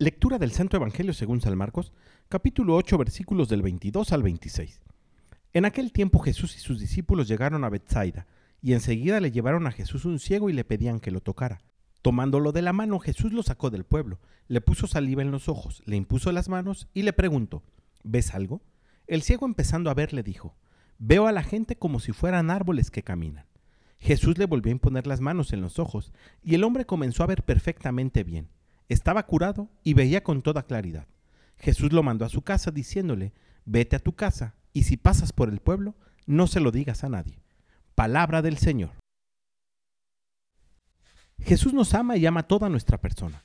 Lectura del Santo Evangelio según San Marcos, capítulo 8, versículos del 22 al 26. En aquel tiempo Jesús y sus discípulos llegaron a Bethsaida, y enseguida le llevaron a Jesús un ciego y le pedían que lo tocara. Tomándolo de la mano, Jesús lo sacó del pueblo, le puso saliva en los ojos, le impuso las manos y le preguntó, ¿ves algo? El ciego empezando a ver le dijo, veo a la gente como si fueran árboles que caminan. Jesús le volvió a imponer las manos en los ojos, y el hombre comenzó a ver perfectamente bien estaba curado y veía con toda claridad. Jesús lo mandó a su casa diciéndole, vete a tu casa y si pasas por el pueblo, no se lo digas a nadie. Palabra del Señor. Jesús nos ama y ama toda nuestra persona.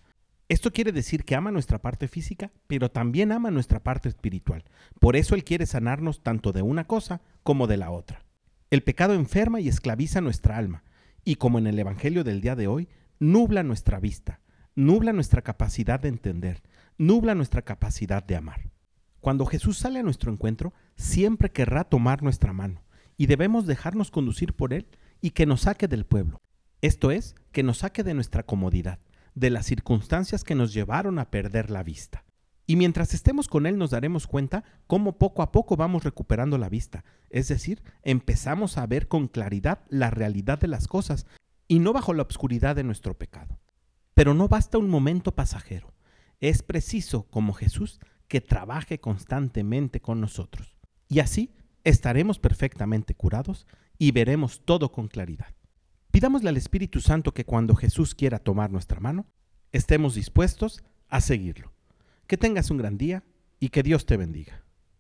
Esto quiere decir que ama nuestra parte física, pero también ama nuestra parte espiritual. Por eso Él quiere sanarnos tanto de una cosa como de la otra. El pecado enferma y esclaviza nuestra alma, y como en el Evangelio del día de hoy, nubla nuestra vista, nubla nuestra capacidad de entender, nubla nuestra capacidad de amar. Cuando Jesús sale a nuestro encuentro, siempre querrá tomar nuestra mano, y debemos dejarnos conducir por Él y que nos saque del pueblo. Esto es, que nos saque de nuestra comodidad, de las circunstancias que nos llevaron a perder la vista. Y mientras estemos con Él nos daremos cuenta cómo poco a poco vamos recuperando la vista, es decir, empezamos a ver con claridad la realidad de las cosas y no bajo la obscuridad de nuestro pecado. Pero no basta un momento pasajero. Es preciso, como Jesús, que trabaje constantemente con nosotros. Y así estaremos perfectamente curados y veremos todo con claridad. Pidámosle al Espíritu Santo que cuando Jesús quiera tomar nuestra mano, estemos dispuestos a seguirlo. Que tengas un gran día y que Dios te bendiga.